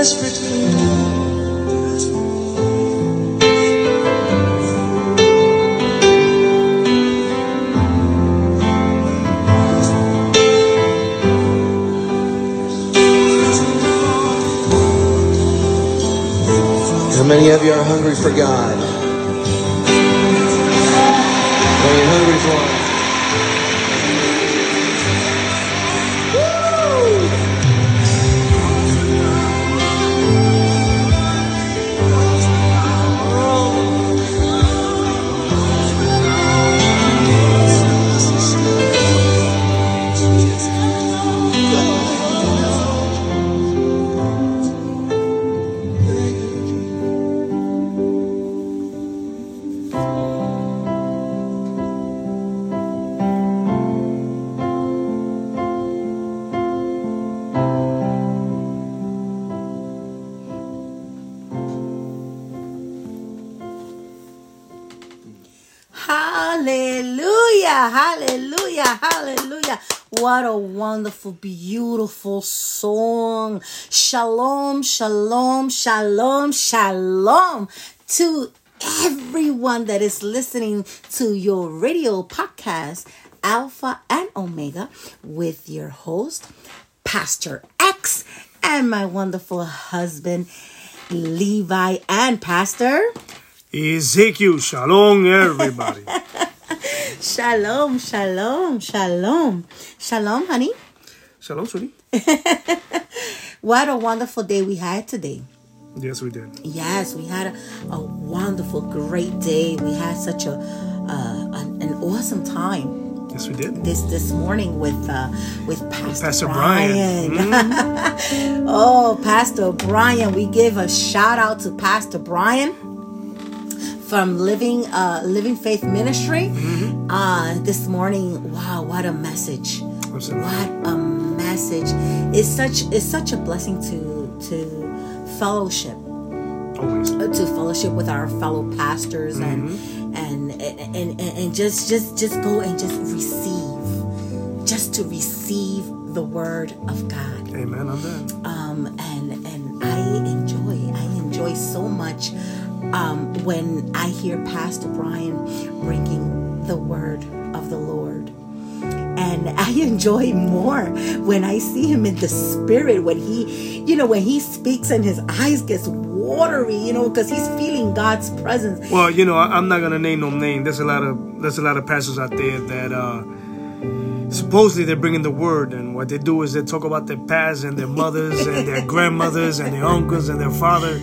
you. I'm desperate for you. How many of you are hungry for God? Shalom, shalom, shalom, shalom to everyone that is listening to your radio podcast, Alpha and Omega, with your host, Pastor X, and my wonderful husband, Levi, and Pastor. Ezekiel, shalom, everybody. Shalom, shalom, shalom. Shalom, honey. shalom, sweetie. What a wonderful day we had today. Yes, we did. Yes, we had a, a wonderful, great day. We had such a uh, an, an awesome time Yes, we did. this this morning with uh, with Pastor, Pastor Brian. Brian. Mm, oh, Pastor Brian, we give a shout out to Pastor Brian from Living uh, Living Faith Ministry. Uh, this morning, wow, what a message! Absolutely. What a message! It's such it's such a blessing to to fellowship Always. uh, to fellowship with our fellow pastors and, and and and and just just just go and just receive just to receive the word of God Amen on that. um and and I enjoy I enjoy so much um when I hear Pastor Brian bringing the word of the Lord and I enjoy more when I see him in the spirit when he you know when he speaks and his eyes gets watery you know because he's feeling God's presence Well, you know, I, I'm not gonna name no name. There's a lot of there's a lot of pastors out there that uh supposedly they're bringing the word, and what they do is they talk about their past and their mothers and their grandmothers and their uncles and their father.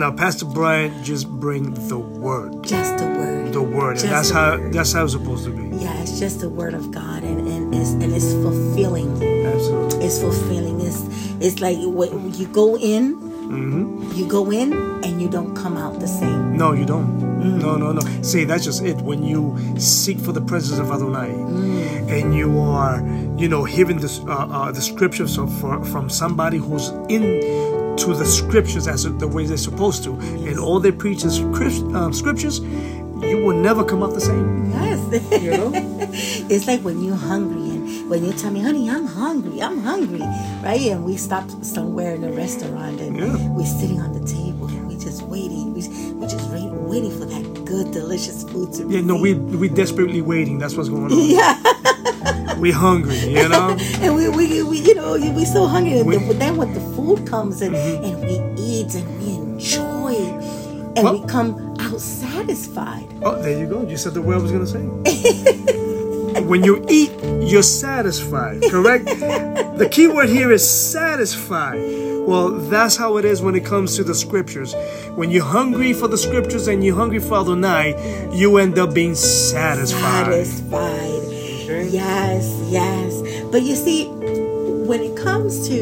Now, Pastor Brian just bring the word, just the word the word, Just and that's how word. that's how it's supposed to be. yeah it's just the word of God and and it's and it's fulfilling Absolutely. it's fulfilling it's it's like when you go in hmm you go in and you don't come out the same No, you don't. No, no, no. See, that's just it. When you seek for the presence of Adonai, and you are, you know, hearing this, uh, uh, the scriptures of, for, from somebody who's in to the scriptures as the way they're supposed to, and all they preach is um, scriptures, you will never come out the same. yes You know? it's like when you're hungry and when you tell me honey I'm hungry I'm hungry right and we stop somewhere in a restaurant and Yeah. we're sitting on the table and we're just waiting We're just waiting for that good delicious food to Yeah, no, we we desperately waiting. That's what's going on. yeah We hungry, you know. and we, we, we you know we so hungry and We- Mm-hmm. then, when the food comes and, and we eat and we enjoy and Well- we come out satisfied Oh, there you go. You said the word I was gonna say. when you eat, you're satisfied. Correct. the key word here is satisfied. Well, that's how it is when it comes to the scriptures. When you're hungry for the scriptures and you're hungry for Adonai, you end up being satisfied. satisfied yes yes but you see when it comes to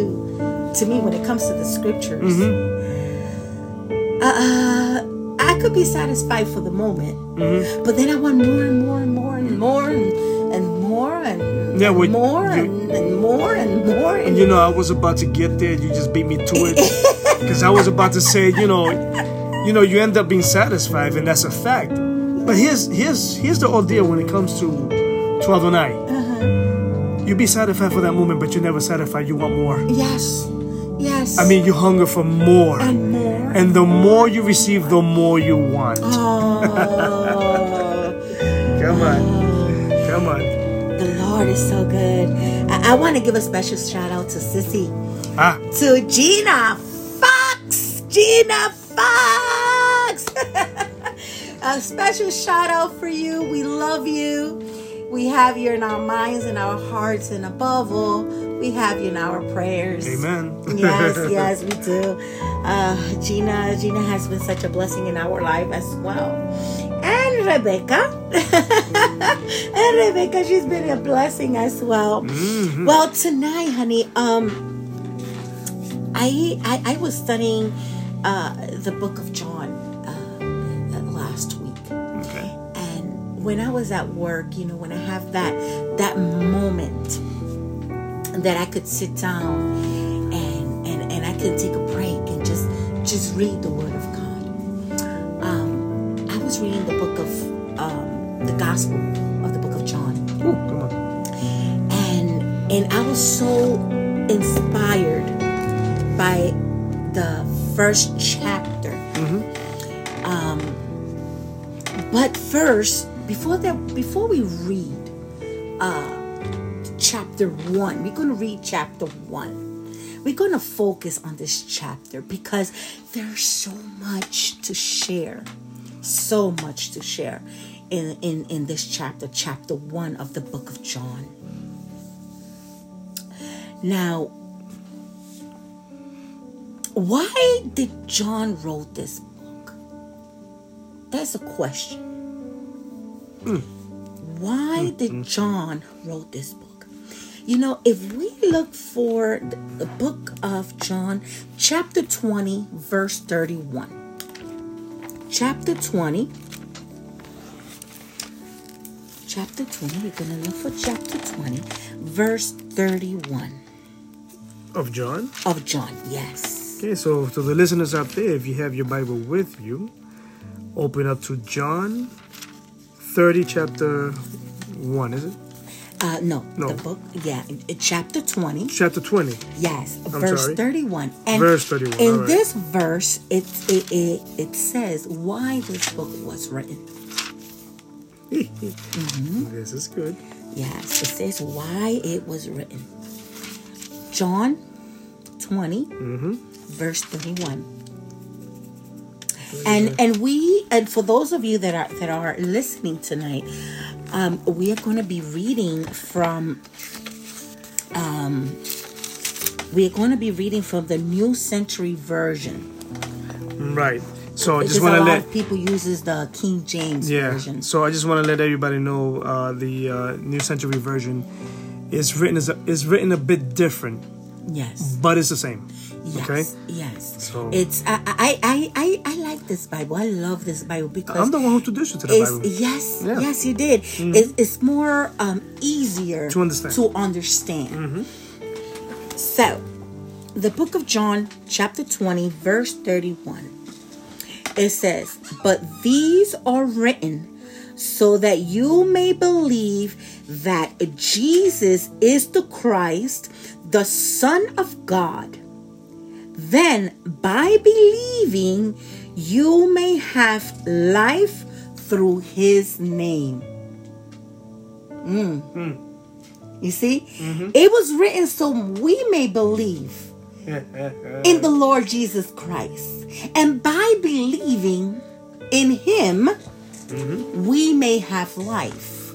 to me when it comes to the scriptures Mm-hmm. uh i could be satisfied for the moment Mm-hmm. but then i want more and more and more and more and, and more and, Yeah, well, more you- and, and more and more and You know, I was about to get there. You just beat me to it. Because I was about to say, you know, you know, you end up being satisfied, and that's a fact. But here's here's here's the ordeal when it comes to to Adonai. You be satisfied for that moment, but you're never satisfied. You want more. yes yes I mean, you hunger for more. and more And the more you receive, the more you want. oh Come on. Come on. The Lord is so good. I, I want to give a special shout out to Sissy, Ah, to Gina Fox. Gina Fox. a special shout out for you. We love you. We have you in our minds and our hearts, and above all, we have you in our prayers. amen. yes, yes, we do. Uh, Gina, Gina has been such a blessing in our life as well. And Rebecca, and Rebecca, she's been a blessing as well. Mhm. Well, tonight, honey, um, I I, I was studying uh, the book of John when I was at work, you know, when I have that that moment that I could sit down and and, and I could take a break and just just read the Word of God. Um, I was reading the book of um, the Gospel of the Book of John, Ooh, come on. and and I was so inspired by the first chapter. Um, but first, before that, before we read uh, chapter one, we're going to read chapter one. We're going to focus on this chapter because there's so much to share, so much to share in in in this chapter, chapter one of the book of John. Now, why did John wrote this book? That's a question. Why did John wrote this book? You know, if we look for the, the book of John, chapter 20, verse 31. Chapter 20. Chapter 20, we're going to look for chapter 20, verse 31 Of John. of John. Yes. Okay, so to the listeners out there, if you have your Bible with you, open up to John 30, chapter 1, is it? Uh, no, No. the book, yeah, chapter 20. Chapter 20. Yes, verse sorry. 31. And Verse 31, In right. this verse, it, it, it, it says why this book was written. This is good. Yes, it says why it was written. John 20, Mm-hmm. verse 31. And and we and for those of you that are that are listening tonight, um, we are going to be reading from um, we are going to be reading from the New Century Version. Right. So I just want to let people uses the King James yeah. version. So I just want to let everybody know uh, the uh, New Century Version is written as a, is written a bit different, Yes. but it's the same. Yes. Okay. Yes. So- it's I, I I I I like this Bible. I love this Bible because I'm the one who introduced you to the Bible. yes Yeah. Mm-hmm. yes you did. It's it's more um easier To understand. To understand. So, the book of John, chapter twenty, verse thirty-one. It says, "But these are written." So that you may believe that Jesus is the Christ, the Son of God then by believing you may have life through his name. Mm. Hmm. you see? Mm-hmm. It was written so we may believe in the lord jesus christ. And by believing in him mm-hmm. we may have life.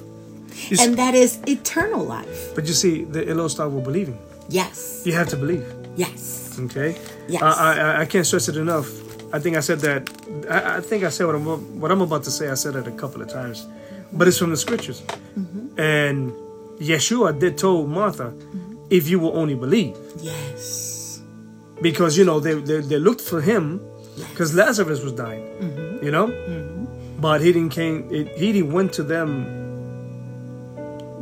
You and that is eternal life. But you see, the, it all starts with believing. yes. You have to believe. yes Okay. Yes. I, I I can't stress it enough. I think I said that. I, I think I said what I'm what I'm about to say. I said it a couple of times, but it's from the scriptures. Mm-hmm. And Yeshua did told Martha, if you will only believe, yes because you know they they, they looked for him because Lazarus was dying, Mm-hmm. you know, but he didn't came. It, he didn't went to them.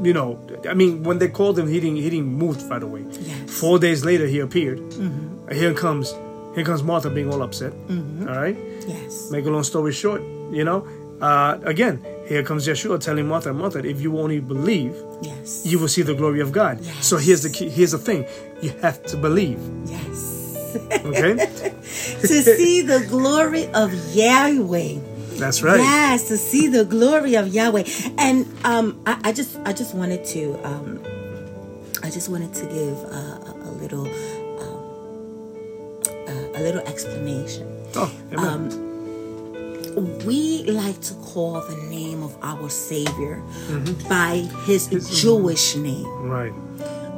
You know, I mean, when they called him, he didn't he didn't move right away. Yes. Four days later, he appeared. And here comes here comes Martha being all upset. All right. yes Make a long story short, you know, uh, again, here comes Yeshua telling Martha, Martha, if you only believe, yes you will see the glory of God. Yes. So here's the key, here's the thing, you have to believe. yes Okay, to see the glory of Yahweh. That's right. Yes, to see the glory of Yahweh. And um, I, I just, I just wanted to, um, I just wanted to give uh, a, a little, um, uh, a little explanation. Oh, amen. We like to call the name of our Savior by His Jewish name. right.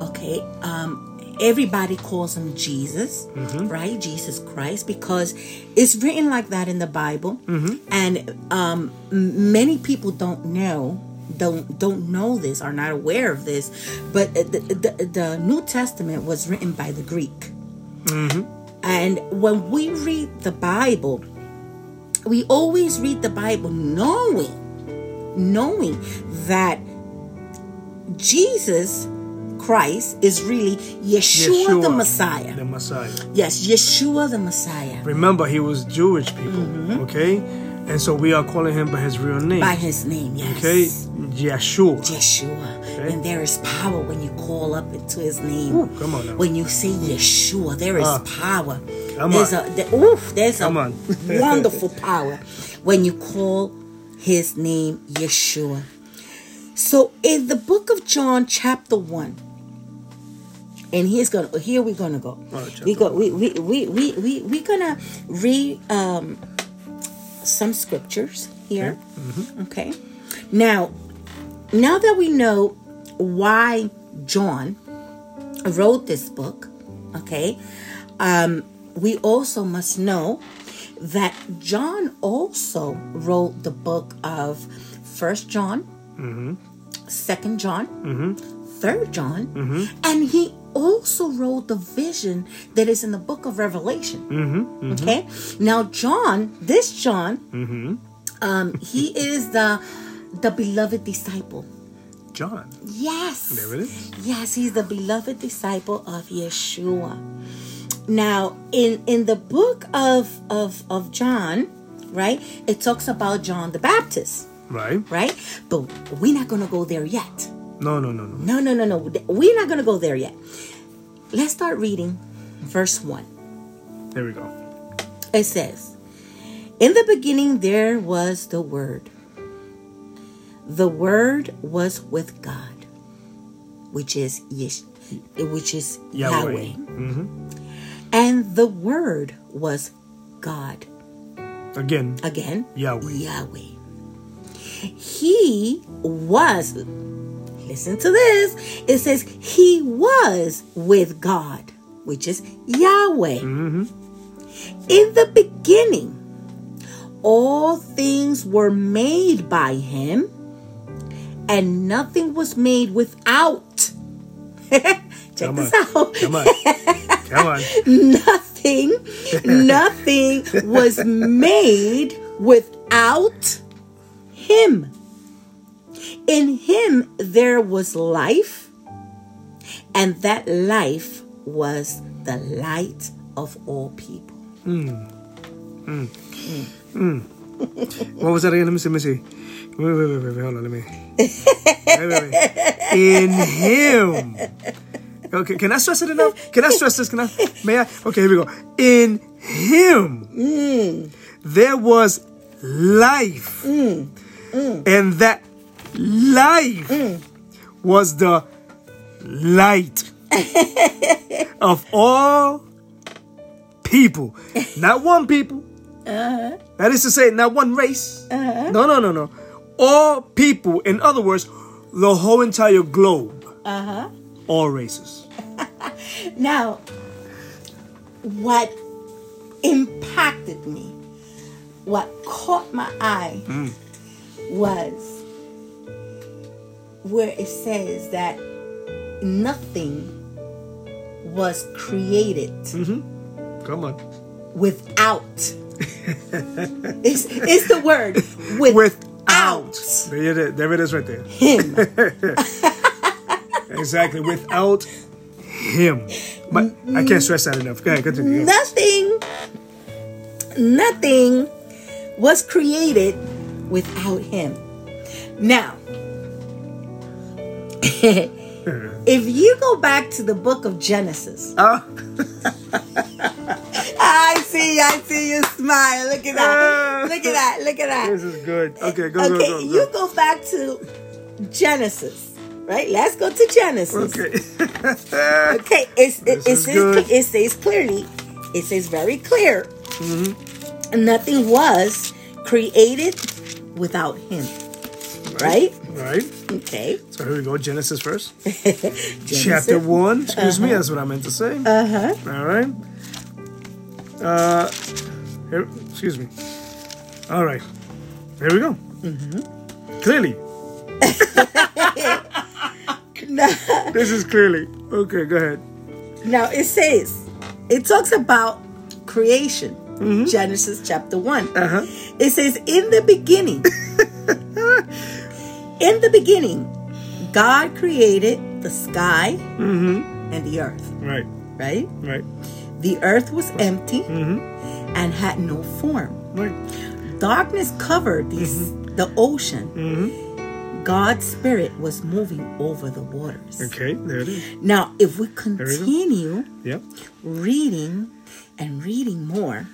okay um everybody calls him jesus mm-hmm. right? Jesus christ because it's written like that in the bible. Mm-hmm. And um many people don't know don't don't know this are not aware of this but the, the, the new testament was written by the greek. Mm-hmm. And when we read the bible we always read the bible knowing knowing that Jesus Christ is really Yeshua, the Messiah. The Messiah. Yes, Yeshua the Messiah. Remember, he was Jewish people. Mm-hmm. Okay, And so we are calling him by his real name. By his name, yes. Okay, Yeshua. Yeshua. Okay. And there is power when you call up into his name. Ooh, come on now. When you say Yeshua, there is Ah. power. Come there's on. a the, oof, there's Come a on. wonderful power when you call his name Yeshua. So in the book of John, chapter one, and here's gonna here we're gonna go. Right, we go we we we we we we're gonna read um some scriptures here. Okay. Now now that we know why John wrote this book, okay, um, we also must know that John also wrote the book of First John, Second John, Third John, and he also wrote the vision that is in the book of Revelation. Mm-hmm, mm-hmm. Okay, now John, this John, mm-hmm. um, he is the the beloved disciple. John. Yes. There it is. Yes, he's the beloved disciple of Yeshua. Now, in in the book of of of John, right? It talks about John the Baptist, Right. right? But we're not gonna go there yet. No, no, no, no. No, no, no, no. We're not gonna go there yet. Let's start reading verse one. There we go. It says, In the beginning there was the Word. The Word was with God, which is Yesh, which is Yahweh. Yahweh. Mm-hmm. And the Word was God. Again, Again, Yahweh. Yahweh. He was, listen to this. It says, He was with God, which is Yahweh. Mm-hmm. In the beginning, all things were made by Him, and nothing was made without. Check Come this on. out Come on. Come on. nothing, nothing was made without him. In him there was life, and that life was the light of all people. Hmm. Hmm. Hmm. What was that again? Let me see. Let me see. Wait, wait, wait, wait, wait. Hold on. Let me. Wait, wait, wait. In Him. Okay. Can I stress it enough? Can I stress this? Can I? May I? Okay. Here we go. In Him, there was life, and that life mm. was the light of all people, not one people. Uh-huh. That is to say, not one race. Uh-huh. No, no, no, no. All people, in other words, the whole entire globe. Uh-huh. All races. Now, what impacted me, what caught my eye mm. was where it says that nothing was created mm-hmm. Come on. without. it's, it's the word without, Without. There it is, there it is right there. him. Exactly. Without Him. But I can't stress that enough. Go ahead, continue. nothing, nothing was created without him. Now, if you go back to the book of Genesis, Ah, I see, I see you smile. Look at that. Look at that. Look at that. this is good. Okay, go, go, Okay, go, you go. go back to Genesis, right? Let's go to Genesis. Okay. Okay, it's, it, This it, is says, it says clearly, it says very clear, nothing was created without him. Right? Right. Okay. So here we go. Genesis first. Genesis. Chapter one. Excuse me. That's what I meant to say. Uh huh. All right. Uh, here, excuse me. All right. Here we go. Mm-hmm. Clearly. This is clearly. Okay, go ahead. Now it says, it talks about creation. Mm-hmm. Genesis chapter 1. Uh-huh. It says, In the beginning, in the beginning, God created the sky Mm-hmm. and the earth, Right, right? right, The earth was empty Mm-hmm. and had no form. right. darkness covered these Mm-hmm. the ocean, God's spirit was moving over the waters. Okay, there it is. Now, if we continue Yep. reading and reading more,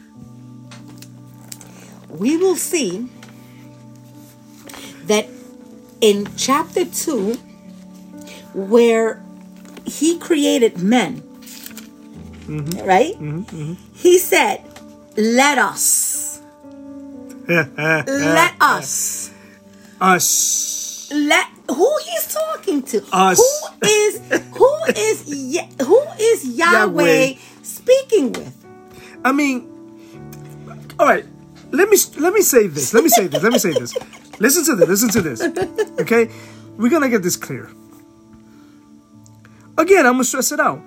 we will see in chapter 2, where he created men, mm-hmm. right? Mm-hmm. Mm-hmm. He said, Let us, let us, Us. let who he's talking to. Us. Who is who is who is Yahweh, Yahweh. speaking with? I mean, all right. Let me let me say this. Let me say this. Let me say this. Listen to this. Listen to this. Okay, we're gonna get this clear. Again, I'm gonna stress it out.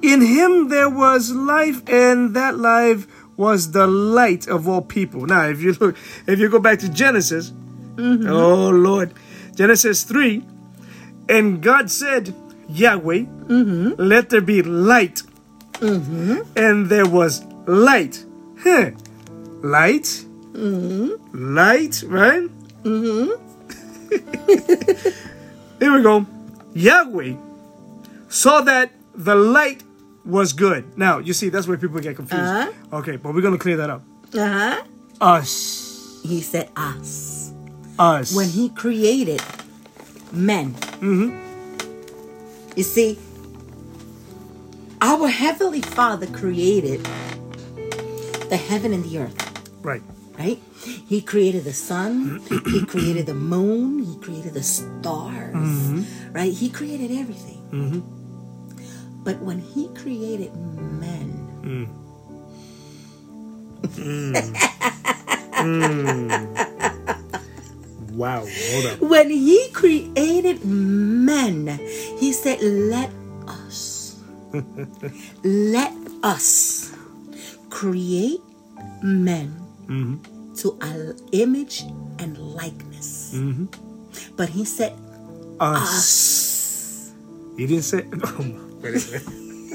In him there was life, and that life was the light of all people. Now, if you look, if you go back to Genesis, mm-hmm. oh Lord, Genesis three, and God said, Yahweh, mm-hmm. let there be light, mm-hmm. and there was light. Huh. Light, light, right? Here we go. Yahweh saw that the light was good. Now, you see, that's where people get confused. Uh-huh. Okay, but we're going to clear that up. Uh-huh. Us. He said us. Us. When he created men. Mm-hmm. You see, our Heavenly Father created the heaven and the earth, right. right? He created the sun, he created the moon, he created the stars, Mm-hmm. right? He created everything. Mm-hmm. But when he created men, mm. Mm. Mm. Wow. Hold up. when he created men, he said, Let us, let us create men mm-hmm. To our image and likeness. Mm-hmm. But he said, Us. Us. He didn't say. Oh, wait a minute.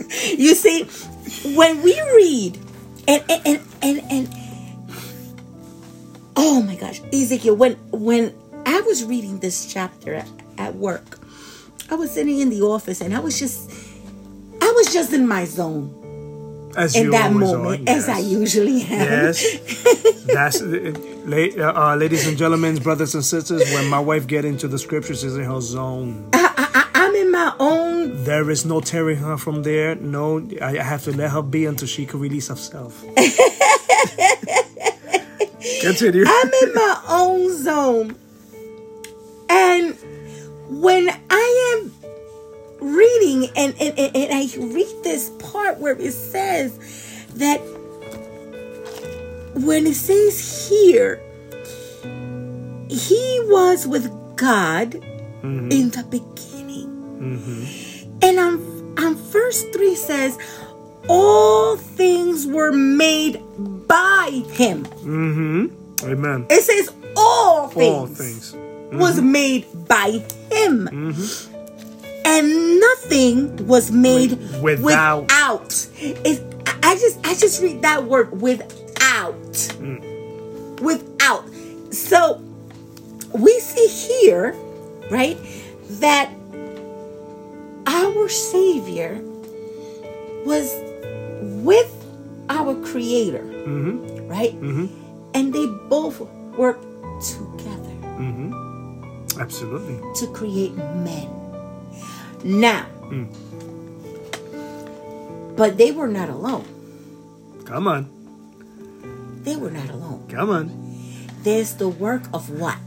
You see, when we read, and, and, and, and, and oh my gosh, Ezekiel, when, when I was reading this chapter at, at work, I was sitting in the office and I was just, I was just in my zone. As in you that moment, are, as I usually am. Yes, that's la- uh, uh, ladies and gentlemen, brothers and sisters. When my wife get into the scriptures, she's in her zone. I, I'm in my own. There is no tearing her from there. No, I I have to let her be until she can release herself. Continue. I'm in my own zone, and when I am reading, and and, and, and I read this part where it says that when it says here, he was with God mm-hmm. in the beginning. Mm-hmm. And on, on verse 3 says, All things were made by him. Mm-hmm. Amen. It says, All things, All things. was made by him. And nothing was made Without. without. It, I just I just read that word without. Hmm. Without. So we see here, right, that our Savior was with our Creator, mm-hmm. right? Mm-hmm. And they both worked together mm-hmm. Absolutely. to create men. Now, but they were not alone. Come on. They were not alone. Come on. There's the work of what?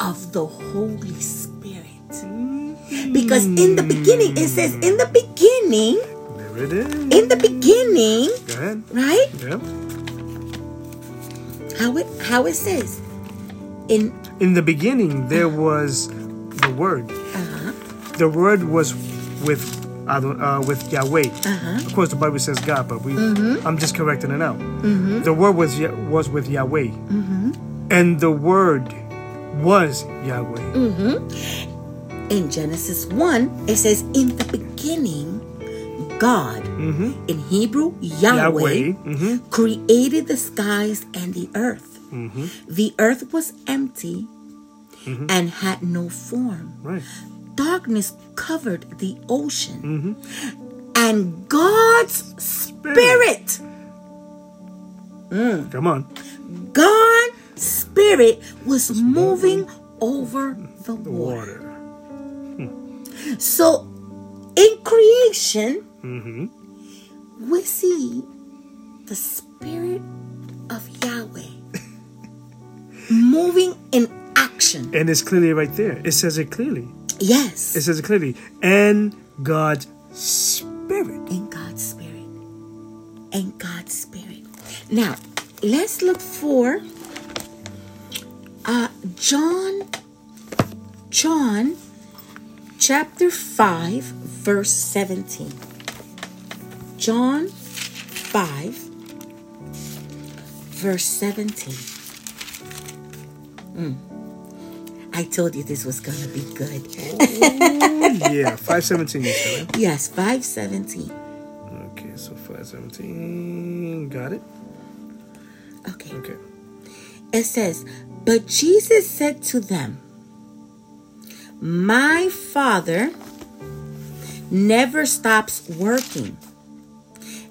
Of the Holy Spirit. Because in the beginning, it says, in the beginning, There it is. in the beginning, Go ahead. right? Yep. How it how it says, in In the beginning, there was the Word. uh The Word was with uh, with Yahweh. Uh-huh. Of course, the Bible says God, but we mm-hmm. I'm just correcting it now. Mm-hmm. The Word was was with Yahweh, mm-hmm. and the Word was Yahweh. in Genesis 1, it says, In the beginning, God, in Hebrew, Yahweh, Yahweh, mhm. created the skies and the earth. Mm-hmm. The earth was empty and had no form. Right. Darkness covered the ocean. Mm-hmm. And God's Spirit, Come on. God's Spirit was moving over the water. Water. So in creation, Mm-hmm. we see the Spirit of Yahweh moving in action. And it's clearly right there. It says it clearly. Yes. It says it clearly. And God's Spirit. in God's Spirit. In God's Spirit. Now, let's look for uh, John, John chapter 5, verse 17. John 5, verse 17. Mm. I told you this was going to be good. Oh, yeah. 517, you said, right? Yes, 517. Okay, so 517. Got it? Okay. Okay. It says, But Jesus said to them, My Father never stops working,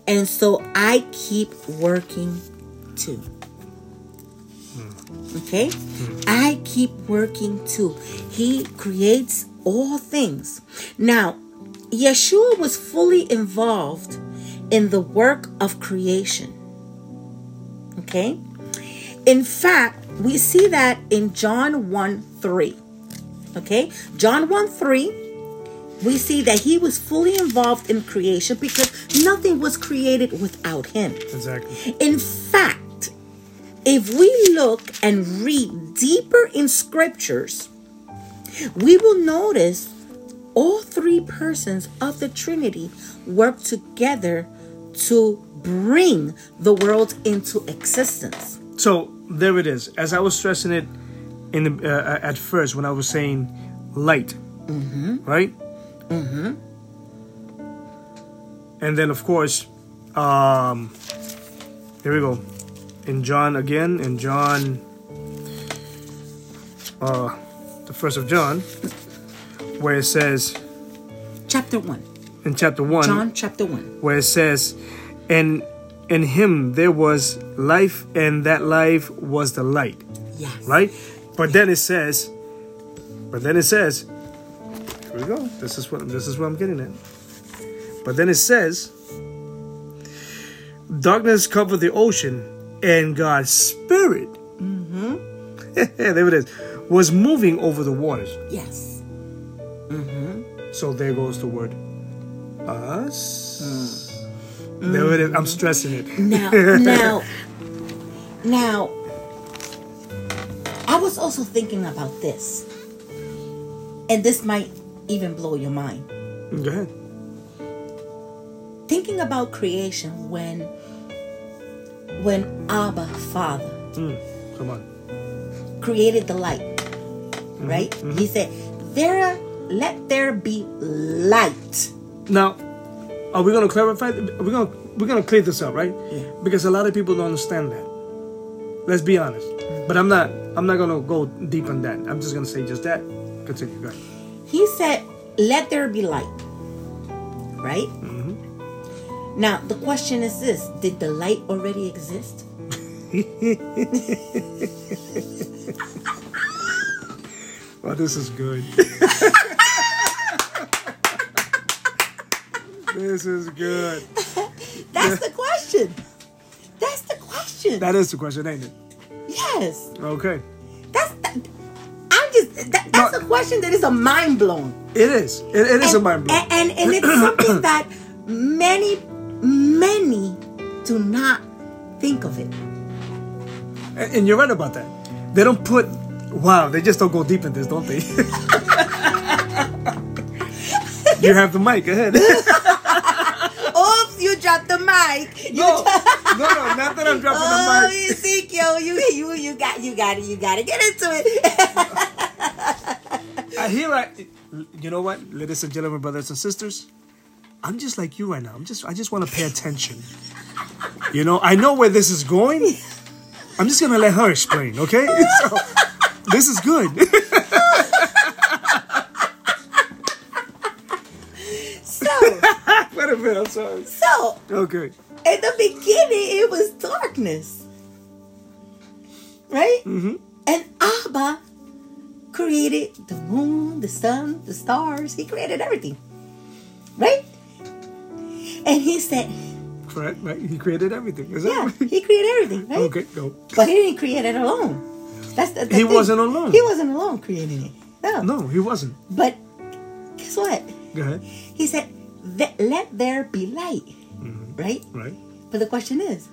and so I keep working too. Okay? I keep working too. He creates all things. Now, Yeshua was fully involved in the work of creation. Okay? In fact, we see that in John 1 3. Okay? John 1 3, we see that he was fully involved in creation because nothing was created without him. Exactly. In fact, if we look and read deeper in scriptures, we will notice all three persons of the Trinity work together to bring the world into existence. So there it is. As I was stressing it in the, uh, at first when I was saying light, mm-hmm. right? Mm-hmm. And then of course, um, here we go. In John again, in John, uh, the first of John, where it says Chapter 1. in chapter one, John chapter 1. where it says, "And in him there was life, and that life was the light." Yes. right? But then it says, but then it says, here we go. This is what this is what I'm getting at. But then it says, darkness covered the ocean, and God's spirit, mm-hmm. there it is, was moving over the waters. Yes. Mm-hmm. So there goes the word us. Mm. There it is. I'm mm. stressing it. Now, now, now, I was also thinking about this. And this might even blow your mind. Go ahead. Thinking about creation when when Abba Father Mm, come on. created the light. Mm-hmm, right? He mm-hmm. said, There let there be light. Now, are we going to clarify? We're going to we're going to clear this up, right? Yeah. Because a lot of people don't understand that. Let's be honest. Mm-hmm. But I'm not. I'm not going to go deep on that. I'm just going to say just that. Continue. Go ahead. He said, Let there be light. Right? Now, the question is this Did the light already exist? Well, this is good. this is good. That's the question. That's the question. That is the question, ain't it? yes. Okay. That's that, I'm just that, that's No. a question that is a mind blown. It is. It, it is a mind blow. And, and and it's something that many many do not think of it. And you're right about that. They don't put. Wow, they just don't go deep in this, don't they? you have the mic. Go ahead. Oops, you dropped the mic. You no, no, no, not that I'm dropping Oh, the mic. Ezekiel, you you you got you got it, you got it. Get into it. I hear I. You know what, ladies and gentlemen, brothers and sisters, I'm just like you right now. I'm just I just want to pay attention. You know, I know where this is going. I'm just gonna let her explain, okay? So, this is good. So, Wait a minute, I'm sorry. so Okay. in the beginning, it was darkness, right? Mm-hmm. And Abba created the moon, the sun, the stars. He created everything, right? And he said, Correct, right? He created everything. Is "Yeah, that he created everything, right?" Okay, go. But he didn't create it alone. That's the, the He thing. wasn't alone. He wasn't alone creating it. No. No, he wasn't. But guess what? Go ahead. He said, "Let- "Let there be light." Mm-hmm. Right? Right. But the question is,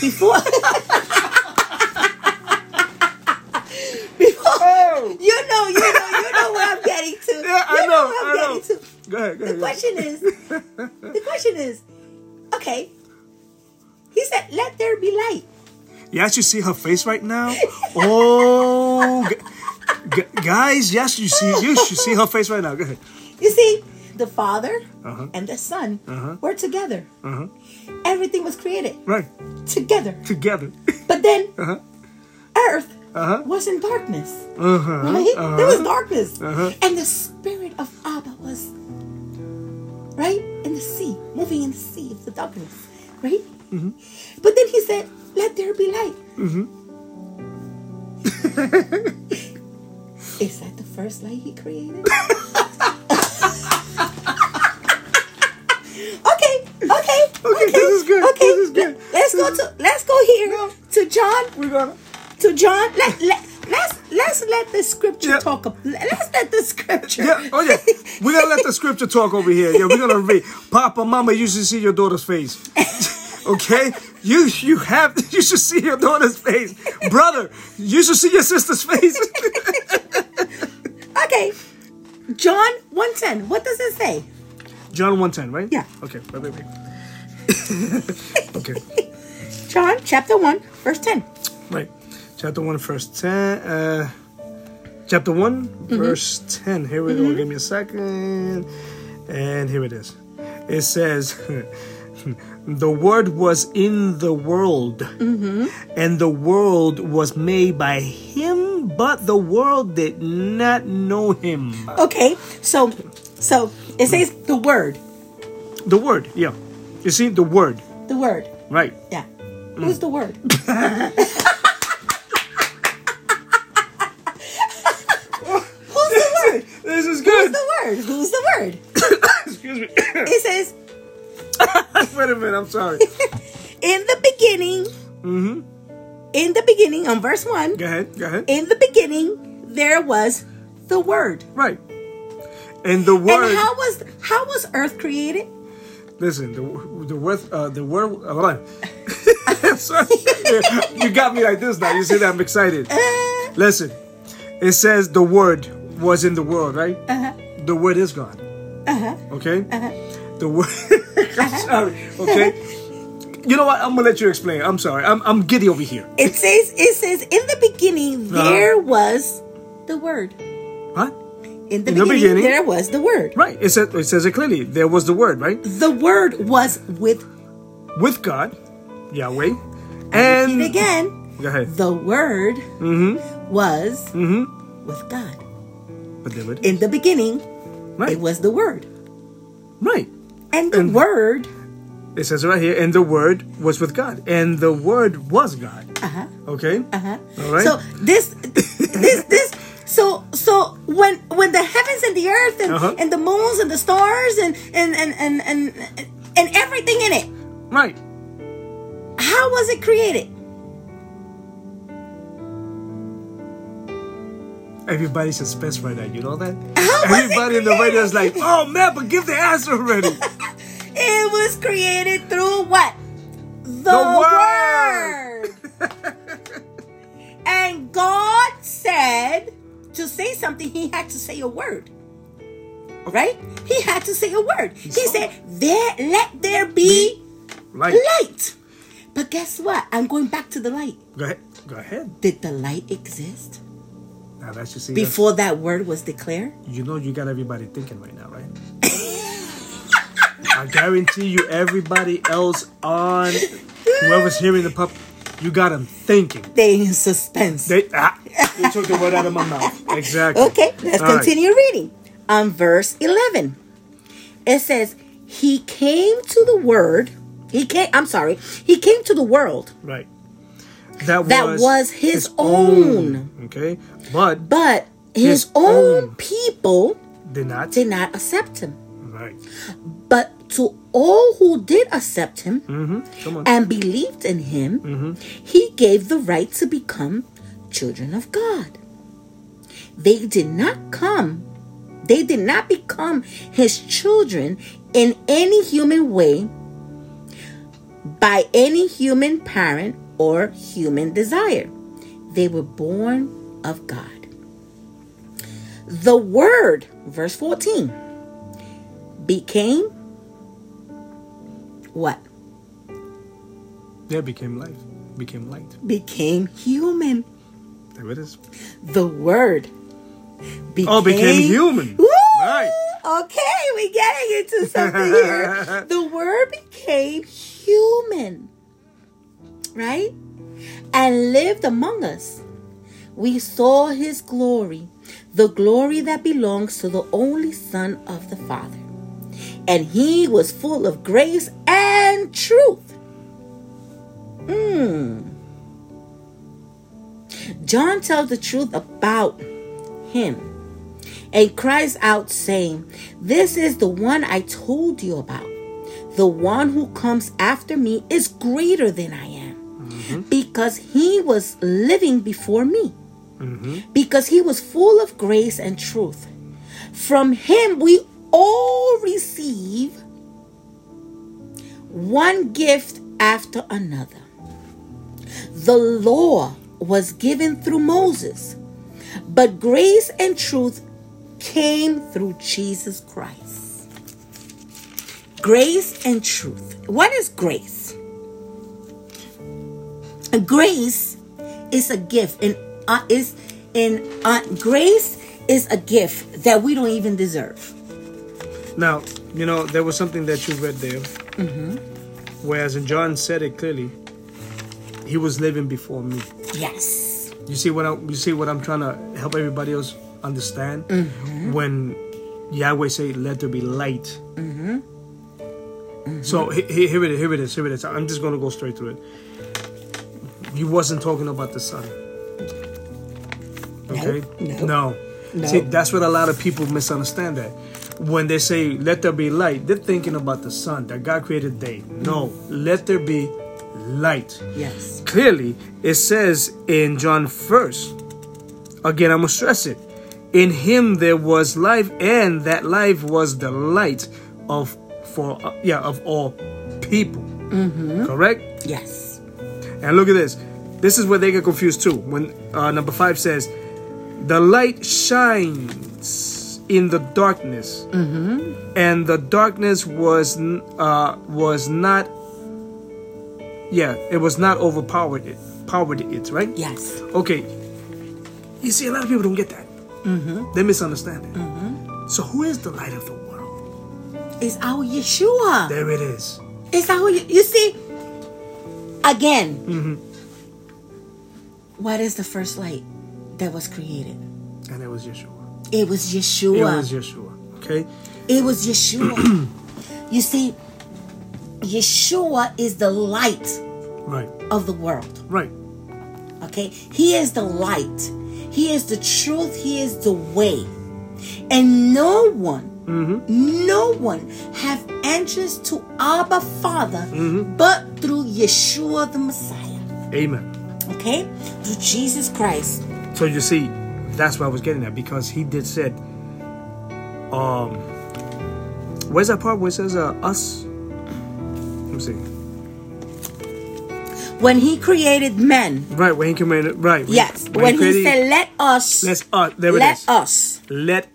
before, before, Oh! you know, you know, you know where I'm getting to. Yeah, I You know, where I'm I know. getting to. Go ahead, go The ahead. question is, the question is, okay. He said, "Let there be light." Yes, you see her face right now. Oh, g- guys, yes, you see, you should see her face right now. Go ahead. You see, the Father Uh-huh. and the Son Uh-huh. were together. Uh-huh. Everything was created Right, together. together. But then Uh-huh. Earth Uh-huh. was in darkness. Uh-huh. Right? There was darkness. And the spirit of Abba was right in the sea, moving in the sea of the darkness. Right? Mm-hmm. But then he said, Let there be light. Is that the first light he created? okay, okay, okay. this is good, Okay, this is good. Let's go to let's go here to John We're gonna. to John. Let, let, let's let's let the scripture Yeah. talk. Let's let the scripture. Yeah, oh yeah. We're gonna let the scripture talk over here. Yeah, we're gonna read. Papa, Mama, you should see your daughter's face. Okay, you you have you should see your daughter's face, brother. You should see your sister's face. Okay. John one ten. What does it say? John one ten, right? Yeah. Okay. Wait, wait, wait. okay. John chapter one verse ten. Right. Chapter 1, verse 10. Uh, chapter one mm-hmm. verse 10. Here we go. Mm-hmm. Give me a second. And here it is. It says, The Word was in the world, mm-hmm. and the world was made by Him, but the world did not know Him. Okay. So so it says the word. The Word, yeah. You see, the Word, The word. right. Yeah. Mm. Who's the word? Who's the word? This is Who's good. the word? Who's the word? Excuse me. It says Wait a minute, I'm sorry. in the beginning. Mhm. In the beginning, on verse one. Go ahead, go ahead. In the beginning, there was the word. Right. And the Word. And how was how was Earth created? Listen, the the word uh, the word. Uh, hold on. Sorry. you got me like this now. You see that I'm excited. Uh, Listen, it says the word was in the world, right? uh-huh. The word is God. Uh-huh. Okay. The word. sorry. Okay. You know what? I'm gonna let you explain. I'm sorry. I'm I'm giddy over here. It says it says in the beginning Uh-huh. there was the word. What? In the, In the beginning, beginning. there was the word. Right. It says it says it clearly. There was the word, right? The word was with With God, Yahweh, and and again go ahead. the word Mm-hmm. was Mm-hmm. with God. But there it is. In the beginning, Right. it was the word. Right. And the And- word It says right here, and the Word was with God, and the Word was God. uh-huh. Okay. Uh-huh. All right. So this this this so so when when the heavens and the earth and, Uh-huh. and the moons and the stars and and, and and and and everything in it, right. how was it created? Everybody's suspense right now. You know that? How Everybody in the radio is like, "Oh man, but give the answer already." It was created through what? The, word. word. and God said to say something, he had to say a word. Right? He had to say a word. He saw said, There let there be Like, light. But guess what? I'm going back to the light. go ahead. Go ahead. Did the light exist Now that's see. before that word was declared? You know, you got everybody thinking right now, right? I guarantee you, everybody else on whoever's hearing the pup, you got them thinking. They in suspense. They, ah, you took the word out of my mouth. Exactly. Okay, let's All right. continue reading. On verse 11, it says, He came to the word. He came, I'm sorry, he came to the world, Right. That, That was his own. Okay. But but his, His own, own. people did not. did not accept him. Right. But to all who did accept him Mm-hmm. And believed in him, he gave the right to become children of God. They did not come, they did not become his children in any human way by any human parent or human desire. They were born of God. The Word, verse 14, became what? Yeah, became life. Became light. Became human. There it is. The Word oh, became, Oh, became human. Woo! Right. Okay, we're getting into something here. the Word became human, right? And lived among us. We saw His glory, the glory that belongs to the only Son of the Father, and He was full of grace and truth. Hmm. John tells the truth about him and cries out, saying, This is the one I told you about. The one who comes after me is greater than I am, Mm-hmm. because he was living before me, mm-hmm. because he was full of grace and truth. From him we all receive one gift after another. The law was given through Moses, but grace and truth came through Jesus Christ. Grace and truth. What is grace? Grace is a gift, and uh, is in uh, grace is a gift that we don't even deserve. Now, you know, there was something that you read there. Mm-hmm. Whereas in John said it clearly, he was living before me. Yes. You see what I, you see what I'm trying to help everybody else understand Mm-hmm. when Yahweh say, "Let there be light." Mm-hmm. So he- he- here it is. Here it is. Here it is. I'm just going to go straight through it. He wasn't talking about the sun. Okay. no, no. no. See, that's what a lot of people misunderstand. That when they say "Let there be light," they're thinking about the sun that God created day. No, let there be light Yes. clearly it says in John first. Again, I'm gonna stress it. In him there was life, and that life was the light of for uh, yeah of all people. Correct. Yes. And look at this. This is where they get confused too. When uh, number five says, "The light shines in the darkness, and the darkness was uh, was not. Yeah, it was not overpowered. It powered it, right? Yes. Okay. You see, a lot of people don't get that. They misunderstand it. So, who is the light of the world? It's our Yeshua. There it is. It's our you see again. Mm-hmm. what is the first light that was created? And it was Yeshua. It was Yeshua. It was Yeshua. Okay? It was Yeshua. you see, Yeshua is the light Right. of the world. Right. Okay? He is the light. He is the truth. He is the way. And no one, no one have entrance to Abba Father but through Yeshua the Messiah. Amen. Okay? Through Jesus Christ. So you see, that's what I was getting at because he did said, um, where's that part where it says uh, us? Let me see. When he created men, Right when he created, Right. when- yes, when he created- said, let us, uh, there it let is. us Let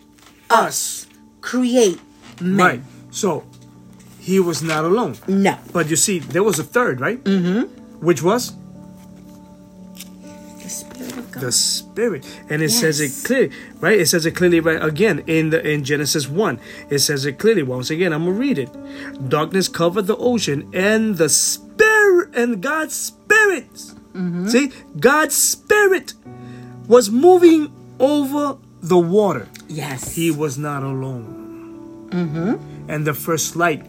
us. Create men. Right. So he was not alone. No. But you see, there was a third, right? Mm-hmm. Which was The Spirit of God. the spirit and it says it Yes. clearly right it says it clearly right again in the in genesis 1 it says it clearly once again i'm gonna read it darkness covered the ocean and the spirit and god's spirit see god's spirit was moving over the water. Yes. he was not alone. Mm-hmm. And the first light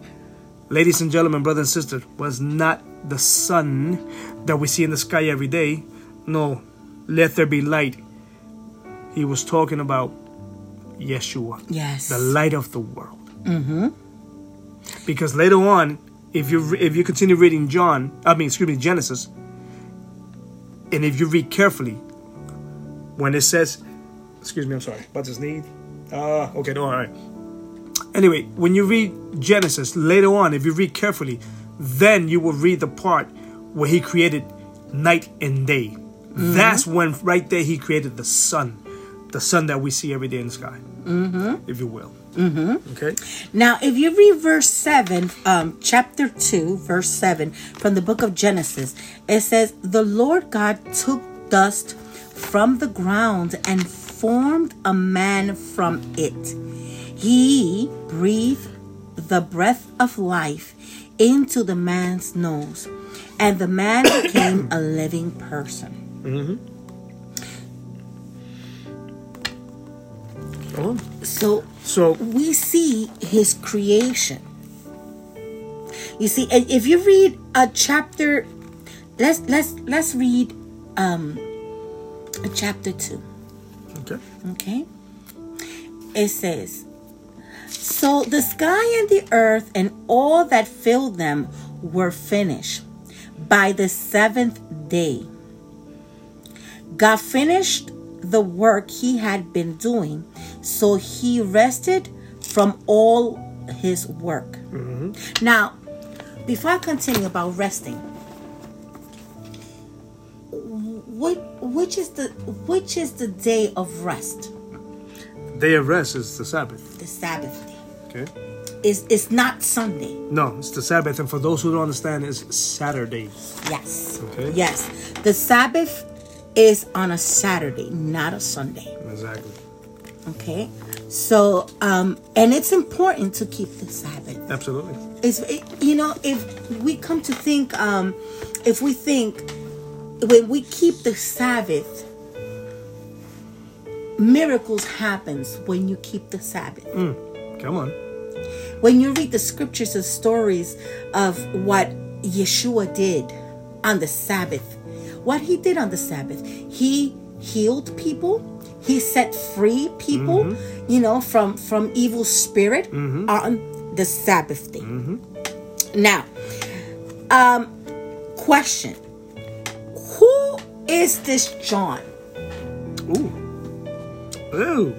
ladies and gentlemen brothers and sisters was not the sun that we see in the sky every day. No let there be light. He was talking about yeshua yes. the light of the world. Mm-hmm. Because later on if you if you continue reading john i mean excuse me genesis and if you read carefully when it says excuse me i'm sorry. About to sneeze uh okay no all right. Anyway when you read genesis later on if you read carefully then you will read the part where he created night and day. That's when right there he created the sun. The sun that we see every day in the sky. If you will. Mm-hmm. okay. Now, if you read verse 7, um, chapter 2, verse 7 from the book of Genesis, it says, The Lord God took dust from the ground and formed a man from it. He breathed the breath of life into the man's nose, and the man became a living person. oh. So so we see his creation. You see, if you read a chapter, let's let's let's read um a chapter two. Okay Okay. It says, So the sky and the earth and all that filled them were finished by the seventh day. God finished the work he had been doing, so he rested from all his work. Mm-hmm. Now, before I continue about resting, what which is the which is the day of rest? day of rest is the sabbath The Sabbath day. okay Is it's not Sunday. no it's the sabbath and for those who don't understand it's saturday Yes. Okay. Yes. The Sabbath is on a Saturday, not a Sunday. exactly Okay. So, um, and it's important to keep the Sabbath. absolutely It's it, you know if we come to think, um, if we think when we keep the Sabbath, miracles happens when you keep the Sabbath. Mm, come on. When you read the scriptures and stories of what Yeshua did on the Sabbath, what he did on the Sabbath, he healed people, he set free people, mm-hmm. you know, from from evil spirit mm-hmm. on the Sabbath day. Mm-hmm. Now, um, question: Who is this John? ooh. Ooh.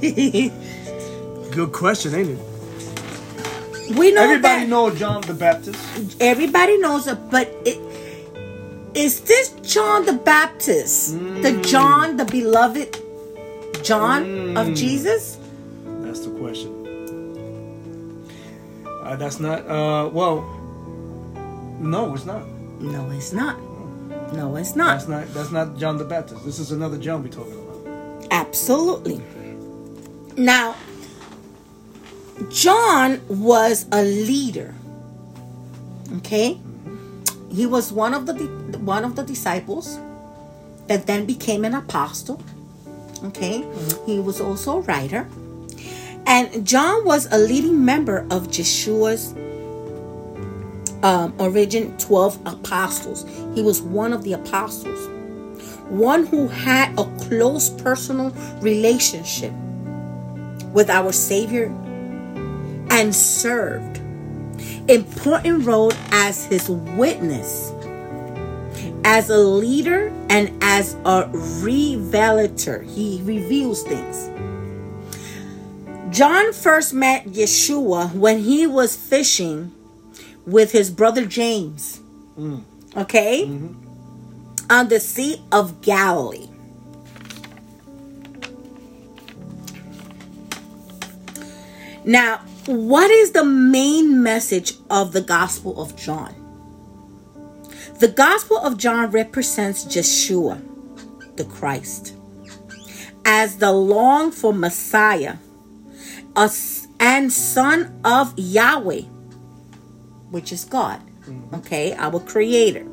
Good question ain't it? We know everybody that know john the baptist. Everybody knows it, but it, is this John the Baptist, the John, the beloved John of Jesus? that's the question. Uh, that's not uh well no it's not. No, it's not. No, it's not. that's not that's not john the baptist this is another john we're talking about Absolutely. Now, John was a leader. Okay, he was one of the one of the disciples that then became an apostle. Okay, mm-hmm. he was also a writer, and John was a leading member of Yeshua's um, origin twelve apostles. He was one of the apostles. One who had a close personal relationship with our Savior and served. Important role as his witness as a leader and as a revelator. He reveals things. John first met yeshua when he was fishing with his brother james. Mm. Okay? Mm-hmm. On the Sea of Galilee. Now, what is the main message of the Gospel of John? The Gospel of John represents Yeshua, the Christ, as the long for Messiah, a and son of Yahweh, which is God, okay, our creator,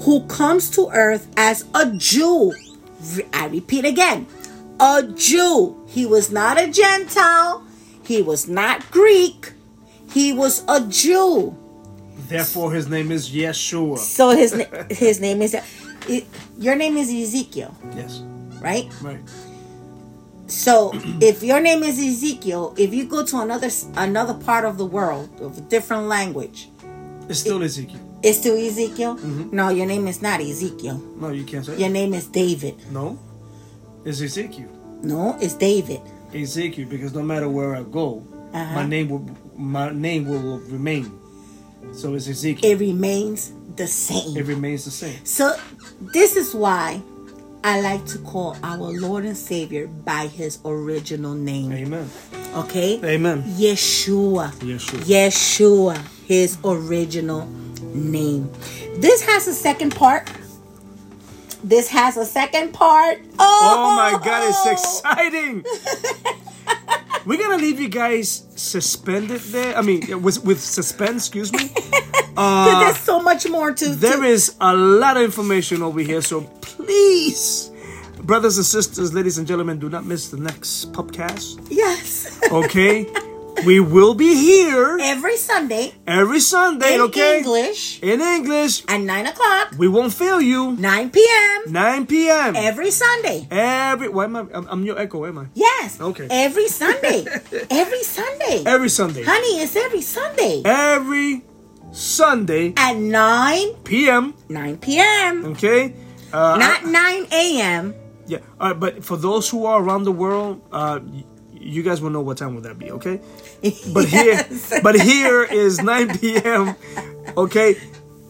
who comes to earth as a Jew. I repeat again, a Jew. He was not a Gentile, he was not Greek, he was a Jew. Therefore, his name is Yeshua. So his his name is it, your name is Ezekiel, Yes, right? right. So if your name is Ezekiel, if you go to another another part of the world of a different language, It's still Ezekiel. it's still Ezekiel. No, your name is not Ezekiel. No, you can't say. Your name is David. No, it's Ezekiel. No, it's David. Ezekiel, because no matter where I go, Uh-huh. my name will my name will remain. So it's Ezekiel. It remains the same. It remains the same. So this is why I like to call our Lord and Savior by his original name. Amen. Okay? Amen. Yeshua. Yeshua. Yeshua, his original name. This has a second part. This has a second part. Oh, Oh my God, it's oh. exciting. We're gonna leave you guys suspended there. I mean, with with suspense. Excuse me. Uh, because there's so much more to. There to is a lot of information over here, so please, brothers and sisters, ladies and gentlemen, do not miss the next podcast. yes. Okay, we will be here Every Sunday every Sunday. Okay? In okay, English in English. at 9 o'clock, We won't fail you. 9 p.m. 9 p.m. every Sunday. Every why am I? I'm, I'm your echo. Am I? Yes. Okay. Every Sunday. every Sunday. Every Sunday. Honey, it's every Sunday Every Sunday at 9 p.m. 9 p.m. Okay. Uh, Not 9 a.m. Yeah, uh, but for those who are around the world, uh, you guys will know what time would that be, okay? But Yes. here, but here is 9 p.m. Okay,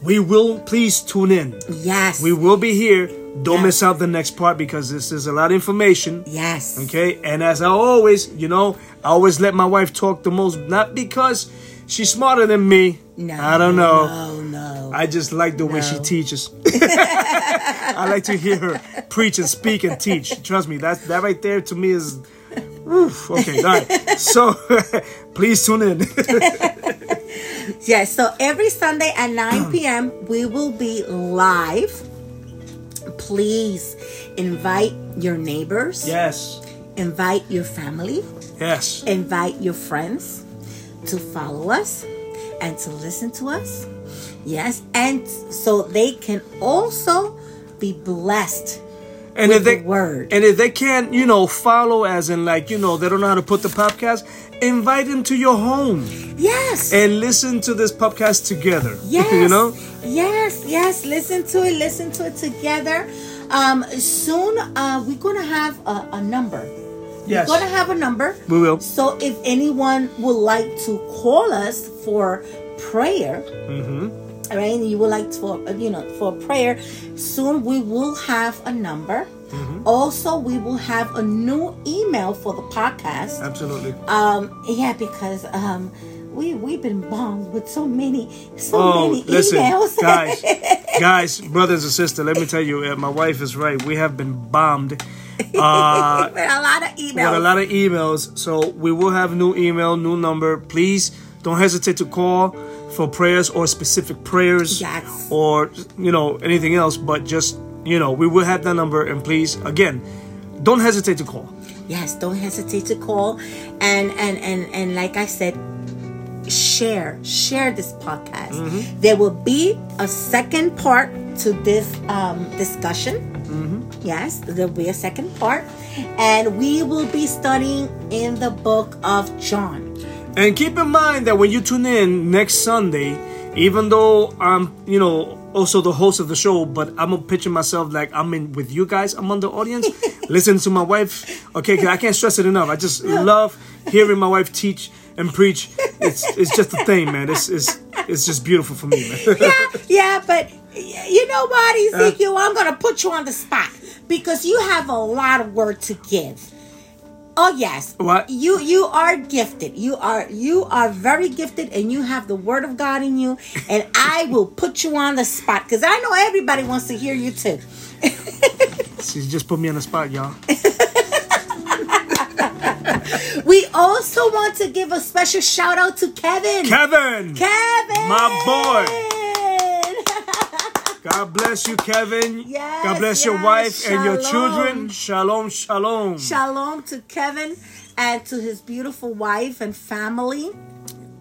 we will please tune in. Yes. We will be here. Don't Yeah. miss out the next part because this is a lot of information. yes. Okay, and as I always, you know, I always let my wife talk the most, not because she's smarter than me. No. I don't know. No, no. I just like the way she teaches. I like to hear her preach and speak and teach. Trust me, that that right there to me is oof, okay. All right. So please tune in. Yes, so every Sunday at 9 p.m., we will be live. Please invite your neighbors, yes. invite your family, Yes. invite your friends to follow us and to listen to us. Yes, and so they can also be blessed And if they the word. and if they can't, you know, follow as in like, you know, they don't know how to put the podcast, invite them to your home yes. and listen to this podcast together. Yes. you know? Yes, yes. Listen to it. Listen to it together. Um, soon, uh, we're gonna have a, a number. Yes. We're gonna have a number. We will. So if anyone would like to call us for prayer, Mm-hmm. Right, and you would like for you know for prayer, soon we will have a number. Mm-hmm. Also, we will have a new email for the podcast. Absolutely. Um, yeah, because um, we we've been bombed with so many so Oh, many listen, emails. guys, guys, brothers and sisters. Let me tell you, uh, my wife is right. We have been bombed uh, with a lot of emails. with a lot of emails. So we will have new email, new number. Please don't hesitate to call for prayers or specific prayers, Yes. or you know anything else. But just you know, we will have that number, and please, again, don't hesitate to call. yes, don't hesitate to call, and and and and like I said, share share this podcast. Mm-hmm. There will be a second part to this um, discussion. Mm-hmm. Yes, there'll be a second part, and we will be studying in the book of John. And keep in mind that when you tune in next Sunday, even though I'm, you know, also the host of the show, but I'm picture myself like I'm in with you guys. I'm on the audience, listening to my wife. Okay, 'cause I can't stress it enough. I just love hearing my wife teach and preach. It's it's just a thing, man. It's it's it's just beautiful for me, man. yeah, yeah, but you know what, uh. Ezekiel? I'm gonna put you on the spot because you have a lot of word to give. Oh yes, What? you you are gifted. You are you are very gifted, and you have the word of God in you. And I will put you on the spot because I know everybody wants to hear you too. She just put me on the spot, y'all. We also want to give a special shout out to Kevin. Kevin! Kevin! My God bless you, Kevin. Yes, God bless your yes. wife and your children. Shalom, shalom. Shalom to Kevin and to his beautiful wife and family.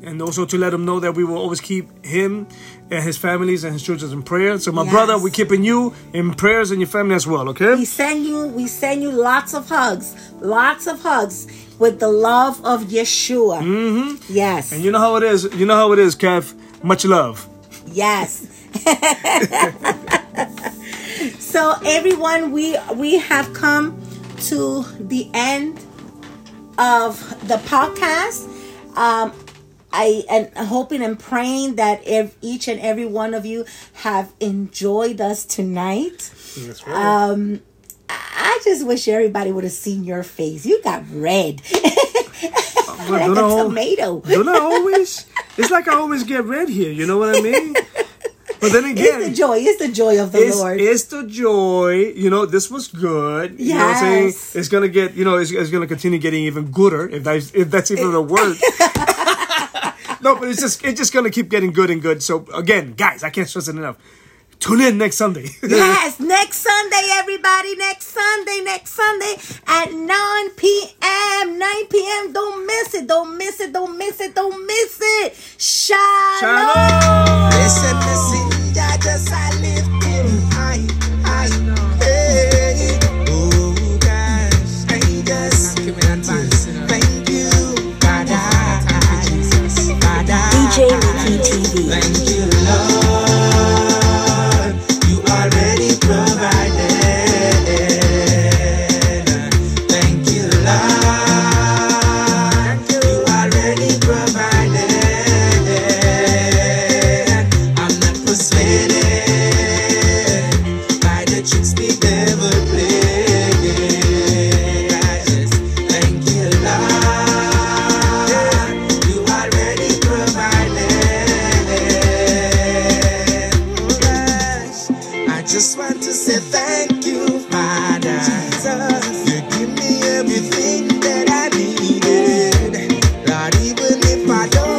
and also to let him know that we will always keep him and his families and his children in prayer. So, my Yes. brother, we're keeping you in prayers and your family as well, okay? We send you we send you lots of hugs. Lots of hugs with the love of Yeshua. Mm-hmm. Yes. And you know how it is. You know how it is, Kev. Much love. Yes. so everyone, we we have come to the end of the podcast. Um, I am hoping and praying that if each and every one of you have enjoyed us tonight. That's Um, I just wish everybody would have seen your face. You got red, like a tomato. don't I always? It's like I always get red here. You know what I mean? But then again, It's the joy. It's the joy of the it's, Lord. it's the joy. You know, this was good. You know what I'm saying? Yes. It's gonna get. You know, it's, it's gonna continue getting even gooder if that's if that's even a word. no, but it's just it's just gonna keep getting good and good. So again, guys, I can't stress it enough. Tune in next Sunday. Yes, next Sunday, everybody. Next Sunday, next Sunday at 9 p.m. 9 p.m. Don't miss it. Don't miss it. Don't miss it. Don't miss it. Shalom. Shalom. Listen, listen, I just I lift him high, high. Hey, oh gosh, I just thank you, God, God, DJ Ricky TV. Thank you, Lord, even if